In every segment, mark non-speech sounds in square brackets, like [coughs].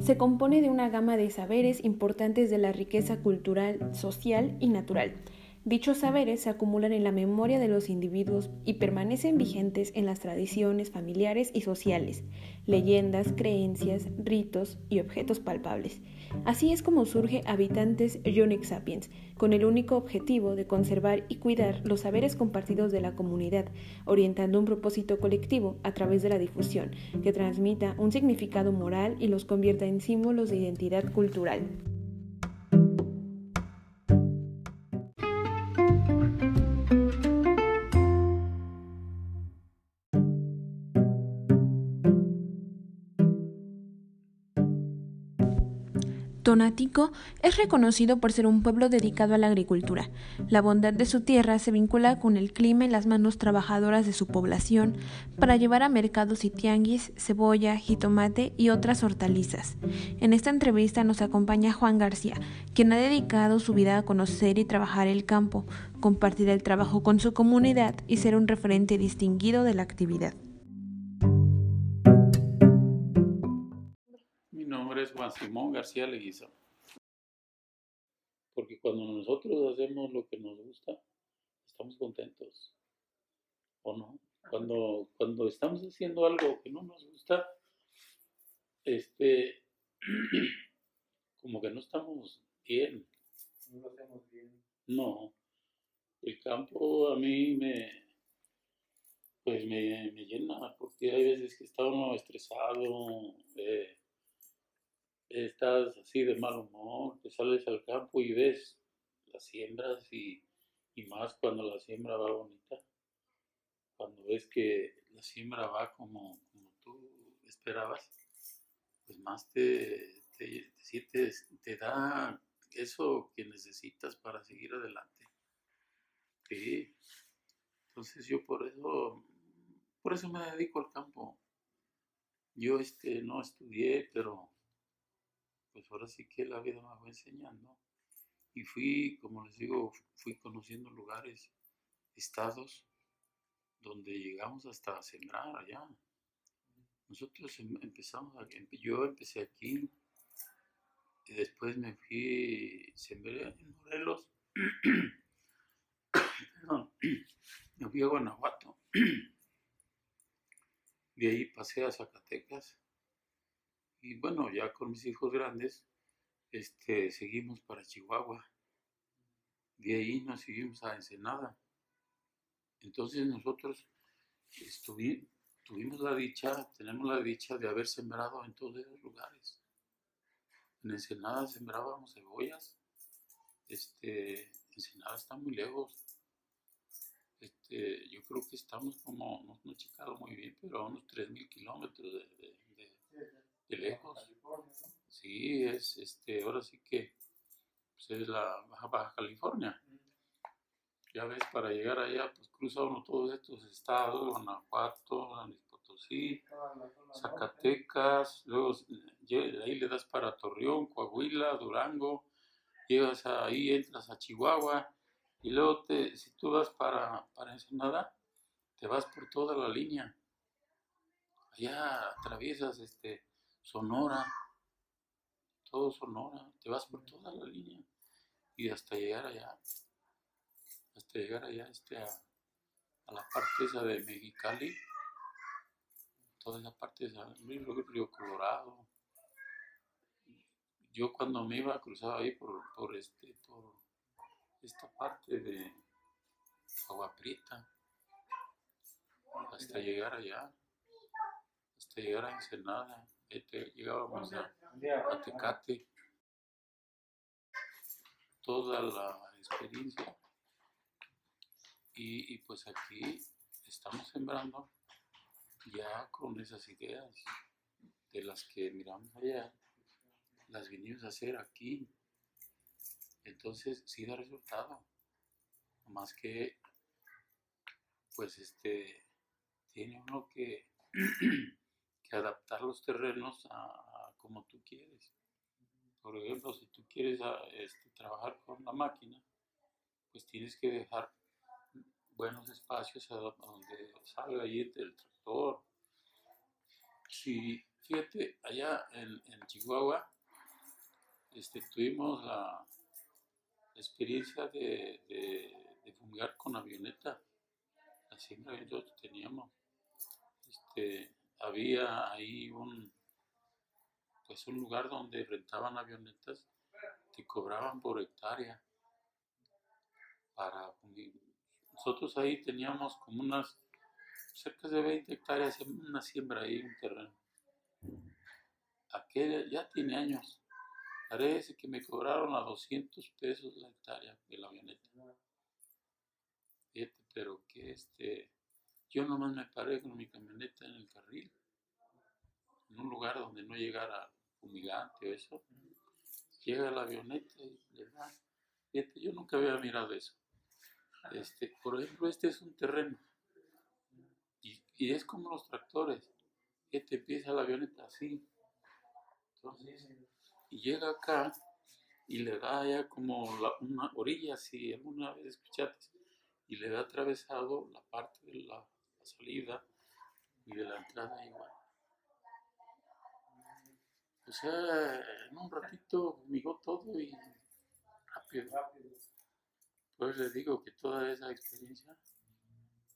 se compone de una gama de saberes importantes de la riqueza cultural, social y natural. Dichos saberes se acumulan en la memoria de los individuos y permanecen vigentes en las tradiciones familiares y sociales, leyendas, creencias, ritos y objetos palpables. Así es como surge Habitantes Ionic Sapiens, con el único objetivo de conservar y cuidar los saberes compartidos de la comunidad, orientando un propósito colectivo a través de la difusión, que transmita un significado moral y los convierta en símbolos de identidad cultural. Es reconocido por ser un pueblo dedicado a la agricultura. La bondad de su tierra se vincula con el clima y las manos trabajadoras de su población para llevar a mercados y tianguis cebolla, jitomate y otras hortalizas. En esta entrevista nos acompaña Juan García, quien ha dedicado su vida a conocer y trabajar el campo, compartir el trabajo con su comunidad y ser un referente distinguido de la actividad. Simón García Leguiza. Porque cuando nosotros hacemos lo que nos gusta, estamos contentos. ¿O no? Cuando, cuando estamos haciendo algo que no nos gusta, este, [clears throat] como que no estamos bien. No lo hacemos bien. No. El campo a mí me, pues me, me llena, porque hay veces que está uno estresado, eh, estás así de mal humor, te sales al campo y ves las siembras y, más cuando la siembra va bonita, cuando ves que la siembra va como, como tú esperabas, pues más te, te, te, te da eso que necesitas para seguir adelante. Sí. Entonces yo por eso, por eso me dedico al campo. Yo este no estudié, pero pues ahora sí que la vida me fue enseñando. Y fui, como les digo, fui conociendo lugares, estados, donde llegamos hasta sembrar allá. Nosotros em, empezamos, yo empecé aquí, y después me fui, sembré en Morelos, [coughs] perdón, me fui a Guanajuato, [coughs] de ahí pasé a Zacatecas, y bueno, ya con mis hijos grandes, este, seguimos para Chihuahua. De ahí nos seguimos a Ensenada. Entonces nosotros tuvimos la dicha, tenemos la dicha de haber sembrado en todos esos lugares. En Ensenada sembrábamos cebollas. Este, Ensenada está muy lejos. Este, yo creo que estamos como, no, he checado muy bien, pero a unos 3.000 kilómetros de lejos. Sí, es este, ahora sí que pues, es la Baja, California. Ya ves, para llegar allá, pues cruza uno todos estos estados, Guanajuato, San Potosí, Zacatecas, luego de ahí le das para Torreón, Coahuila, Durango, llegas ahí, entras a Chihuahua, y luego te, si tú vas para, para Ensenada, te vas por toda la línea. Allá atraviesas este, Sonora, todo Sonora, te vas por toda la línea y hasta llegar allá, hasta llegar allá este, a, la parte esa de Mexicali, toda esa parte esa, Río, Río Colorado. Yo cuando me iba cruzaba ahí por, por, este, por esta parte de Agua Prieta, hasta llegar allá, hasta llegar a Ensenada este, llegábamos a, Tecate, toda la experiencia. Y, pues aquí estamos sembrando ya con esas ideas de las que miramos allá, las vinimos a hacer aquí. Entonces sí da resultado. Más que, pues este, tiene uno que [clears throat] que adaptar los terrenos a, como tú quieres. Por ejemplo, si tú quieres ah, este, trabajar con la máquina, pues tienes que dejar buenos espacios donde salga ahí el tractor. Sí, fíjate, allá en, Chihuahua este, tuvimos la experiencia de, de, de con avioneta. La siembra que teníamos. Este, había ahí un, pues un lugar donde rentaban avionetas, te cobraban por hectárea para. Nosotros ahí teníamos como unas cerca de 20 hectáreas, una siembra ahí, un terreno. Aquel ya tiene años. Parece que me cobraron a 200 pesos la hectárea de la avioneta. Pero que este, yo nomás me paré con mi camioneta en el carril, en un lugar donde no llegara fumigante o eso. Llega la avioneta y le da. Fíjate, yo nunca había mirado eso. Este, por ejemplo, este es un terreno. Y, y es como los tractores. Que te empieza la avioneta así. Entonces, y llega acá y le da ya como una orilla, si alguna vez escuchaste, y le da atravesado la parte de la salida y de la entrada igual. O sea, en un ratito fumigó todo y rápido. Rápido. Pues le digo que toda esa experiencia,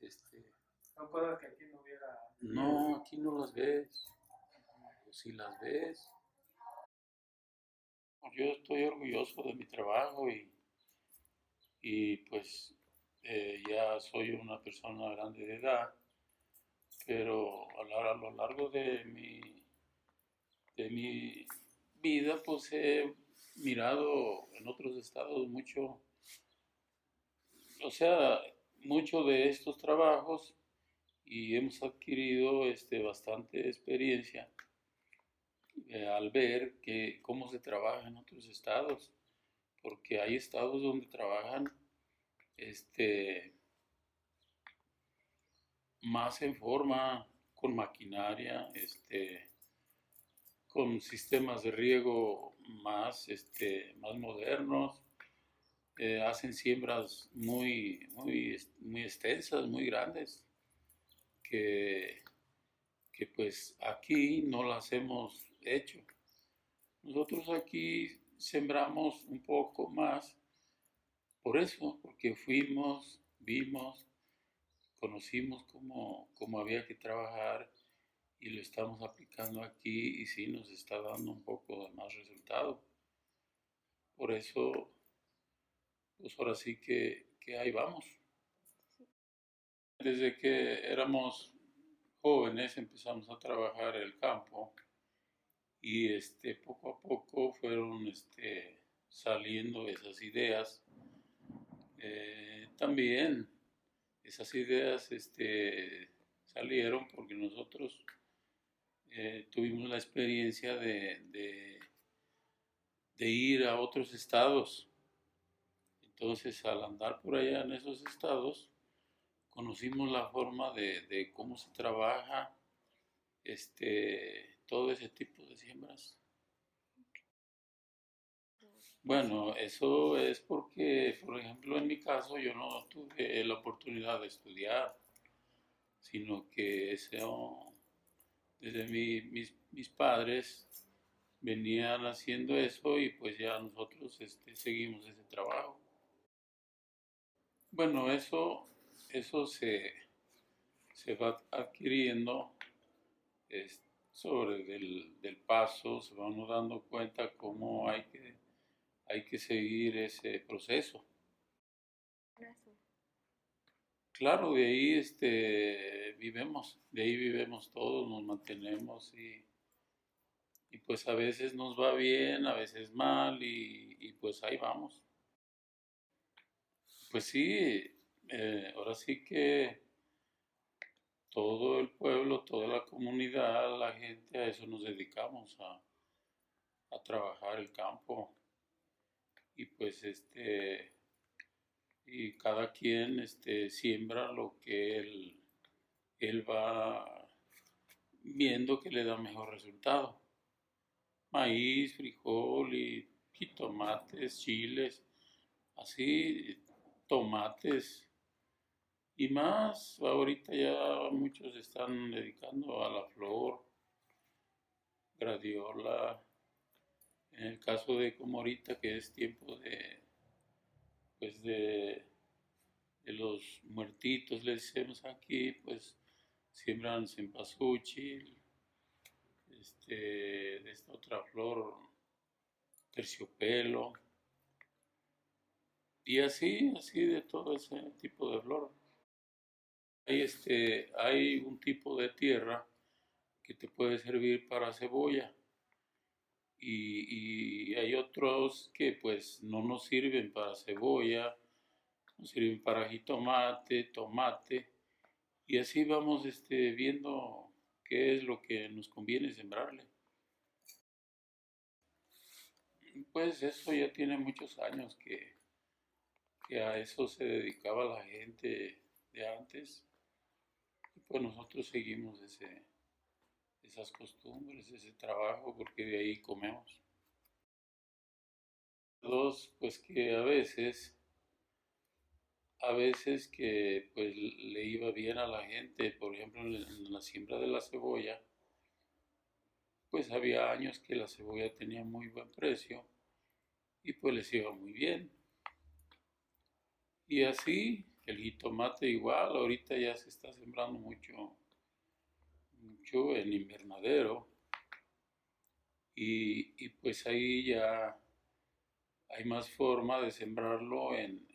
este, Son cosas que aquí no hubiera. no, aquí no las ves. O si las ves. Yo estoy orgulloso de mi trabajo y, y pues eh, ya soy una persona grande de edad, pero a lo, largo de mi, de mi vida pues he mirado en otros estados mucho, o sea, mucho de estos trabajos y hemos adquirido este, bastante experiencia eh, al ver que cómo se trabaja en otros estados, porque hay estados donde trabajan este, más en forma, con maquinaria, este, con sistemas de riego más, este, más modernos, eh, hacen siembras muy, muy, muy extensas, muy grandes, que, que pues aquí no las hemos hecho. Nosotros aquí sembramos un poco más por eso, porque fuimos, vimos, conocimos cómo, cómo había que trabajar y lo estamos aplicando aquí y sí nos está dando un poco más resultado. Por eso, pues ahora sí que, que ahí vamos. Desde que éramos jóvenes empezamos a trabajar el campo y este, poco a poco fueron este, saliendo esas ideas. Eh, también esas ideas este, salieron porque nosotros eh, tuvimos la experiencia de, ir a otros estados. Entonces, al andar por allá en esos estados, conocimos la forma de, de cómo se trabaja este, todo ese tipo de siembras. Bueno, eso es porque, por ejemplo, en mi caso yo no tuve la oportunidad de estudiar, sino que eso, desde mi- mis, mis padres venían haciendo eso y pues ya nosotros este, seguimos ese trabajo. Bueno, eso, eso se, se va adquiriendo sobre del, del paso, se va uno dando cuenta cómo hay que, hay que seguir ese proceso. Claro, de ahí este, vivemos, de ahí vivemos todos, nos mantenemos y, y pues a veces nos va bien, a veces mal y, y pues ahí vamos. Pues sí, eh, ahora sí que todo el pueblo, toda la comunidad, la gente, a eso nos dedicamos, a, a trabajar el campo. Y pues este, y cada quien este, siembra lo que él, él va viendo que le da mejor resultado. Maíz, frijol y jitomates, chiles, así, tomates y más. Ahorita ya muchos están dedicando a la flor, gradiola. En el caso de como ahorita que es tiempo de, pues de, los muertitos, le decimos aquí, pues siembran cempasúchil, este, de esta otra flor, terciopelo, y así, así de todo ese tipo de flor. Hay, este, hay un tipo de tierra que te puede servir para cebolla y, hay otros que pues no nos sirven para cebolla, nos sirven para jitomate, tomate y así vamos este, viendo qué es lo que nos conviene sembrarle. Pues eso ya tiene muchos años que, que a eso se dedicaba la gente de antes. Y pues nosotros seguimos ese, esas costumbres, ese trabajo, porque de ahí comemos. Dos, pues que a veces, a veces que pues le iba bien a la gente, por ejemplo en la siembra de la cebolla, pues había años que la cebolla tenía muy buen precio y pues les iba muy bien. Y así, el jitomate igual, ahorita ya se está sembrando mucho, mucho en invernadero. Y, pues ahí ya hay más forma de sembrarlo en,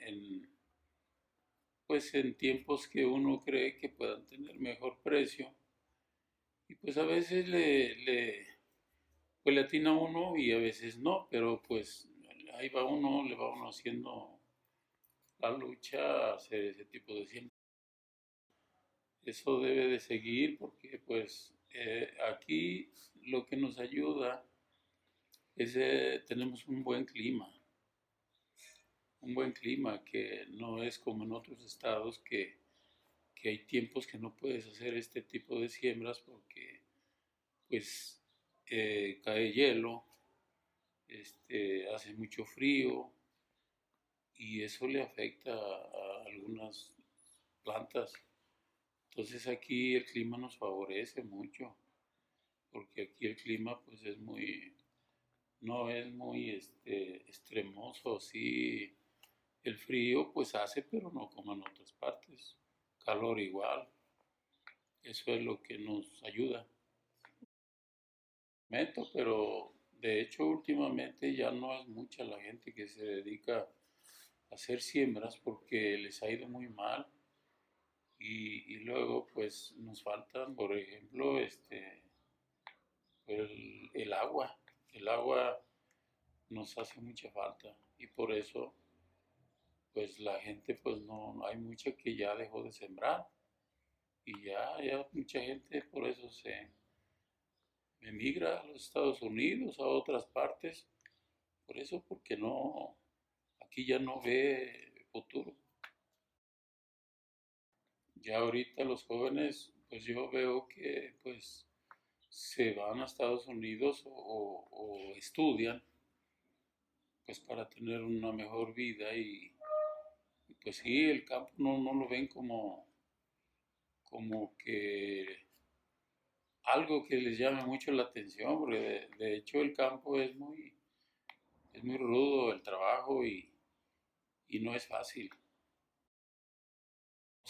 pues en tiempos que uno cree que puedan tener mejor precio. Y pues a veces le, le, pues atina uno y a veces no, pero pues ahí va uno, le va uno haciendo la lucha hacer ese tipo de siembra. Eso debe de seguir porque pues eh, aquí lo que nos ayuda es eh, tenemos un buen clima, un buen clima que no es como en otros estados que, que hay tiempos que no puedes hacer este tipo de siembras porque pues eh, cae hielo, este, hace mucho frío, y eso le afecta a algunas plantas. Entonces aquí el clima nos favorece mucho, porque aquí el clima pues es muy, no es muy este, extremoso, sí, el frío pues hace, pero no como en otras partes, calor igual, eso es lo que nos ayuda. Meto, pero de hecho últimamente ya no es mucha la gente que se dedica hacer siembras porque les ha ido muy mal y, luego pues nos faltan, por ejemplo, este, el, el, agua. El agua nos hace mucha falta y por eso pues la gente pues no, hay mucha que ya dejó de sembrar y ya, ya mucha gente por eso se emigra a los Estados Unidos, a otras partes, por eso porque no, aquí ya no ve futuro. Ya ahorita los jóvenes, pues yo veo que pues se van a Estados Unidos o, estudian pues para tener una mejor vida y, pues sí, el campo no, no, lo ven como, como que algo que les llame mucho la atención, porque de, hecho el campo es muy, es muy rudo el trabajo y, y no es fácil.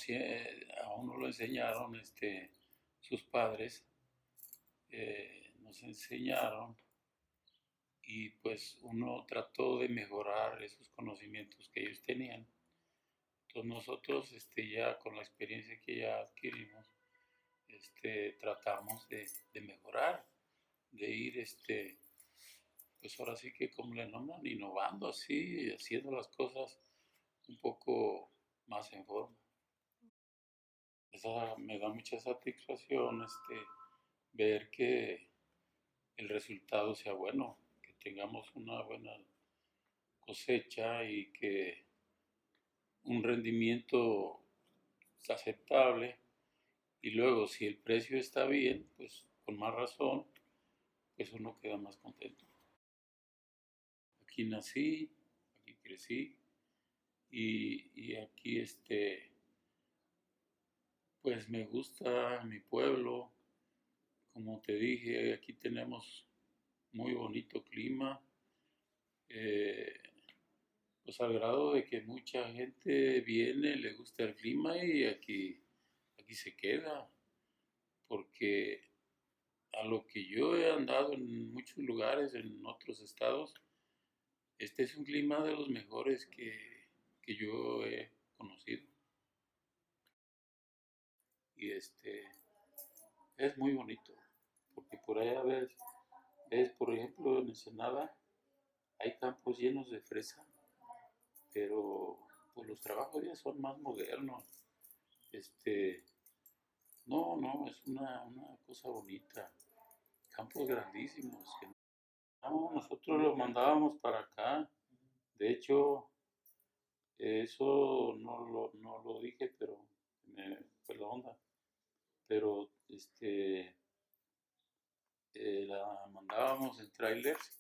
Si, eh, a uno lo enseñaron este, sus padres, eh, nos enseñaron y pues uno trató de mejorar esos conocimientos que ellos tenían. Entonces nosotros este, ya con la experiencia que ya adquirimos, este, tratamos de, mejorar, de ir este, pues ahora sí que como le nombran, innovando así, haciendo las cosas un poco más en forma. Esa me da mucha satisfacción este, ver que el resultado sea bueno, que tengamos una buena cosecha y que un rendimiento aceptable y luego si el precio está bien, pues con más razón, pues uno queda más contento. Aquí nací, aquí crecí, y, aquí este, pues me gusta mi pueblo, como te dije, aquí tenemos muy bonito clima, eh, pues al grado de que mucha gente viene, le gusta el clima y aquí, aquí se queda, porque a lo que yo he andado en muchos lugares, en otros estados, este es un clima de los mejores que, que yo he conocido. Y este es muy bonito, porque por allá ves, ves por ejemplo, en Ensenada, hay campos llenos de fresa, pero pues los trabajos ya son más modernos. Este, no, no, es una, una cosa bonita. Campos grandísimos. no, nosotros lo mandábamos para acá. De hecho, eso no lo, no lo dije, pero me fue la onda. Pero este eh, la mandábamos en trailers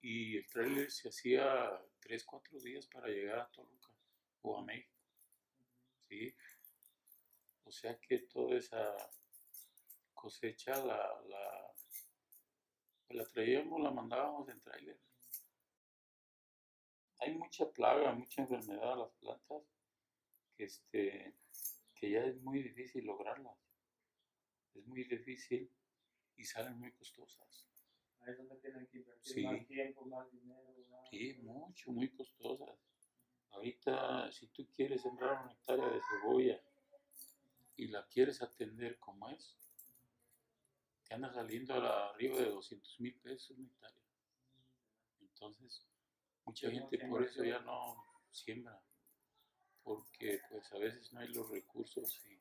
y el trailer se hacía tres, cuatro días para llegar a Toluca o a México. ¿sí? O sea que toda esa cosecha la, la, la traíamos, la mandábamos en trailer. Hay mucha plaga, mucha enfermedad a las plantas que, este, que ya es muy difícil lograrlas. Es muy difícil y salen muy costosas. Ahí es donde tienen que invertir Sí. más tiempo, más dinero. más- Sí, mucho, muy costosas. Ahorita, si tú quieres sembrar una hectárea de cebolla y la quieres atender como es, te anda saliendo a la- arriba de 200 mil pesos una hectárea. Entonces, mucha gente por eso ya no siembra, porque pues a veces no hay los recursos y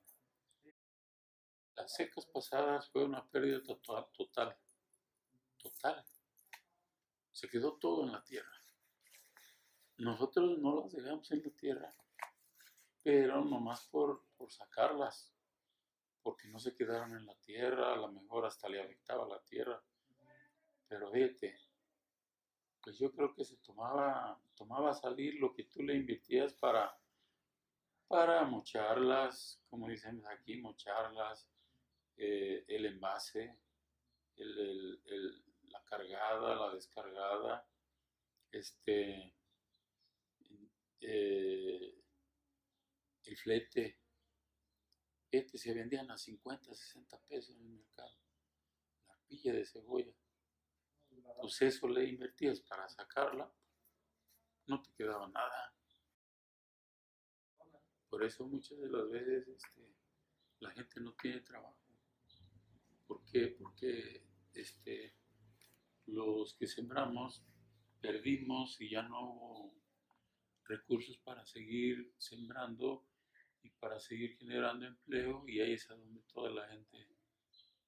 las secas pasadas fue una pérdida total, total, total. Se quedó todo en la tierra. Nosotros no las dejamos en la tierra, pero nomás por, por sacarlas, porque no se quedaron en la tierra, a lo mejor hasta le afectaba la tierra. Pero fíjate, pues yo creo que se tomaba, tomaba salir lo que tú le invertías para, para mocharlas, como dicen aquí, mocharlas, eh, el envase, la cargada, la descargada, este, eh, el flete. Este se vendían a 50, 60 pesos en el mercado. La arpilla de cebolla. Pues eso le invertías para sacarla, no te quedaba nada. Por eso muchas de las veces este, la gente no tiene trabajo. ¿Por qué? Porque este, los que sembramos perdimos y ya no hubo recursos para seguir sembrando y para seguir generando empleo y ahí es a donde toda la gente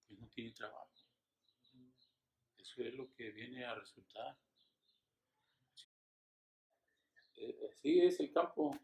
pues, no tiene trabajo. Eso es lo que viene a resultar. Eh, Así es el campo.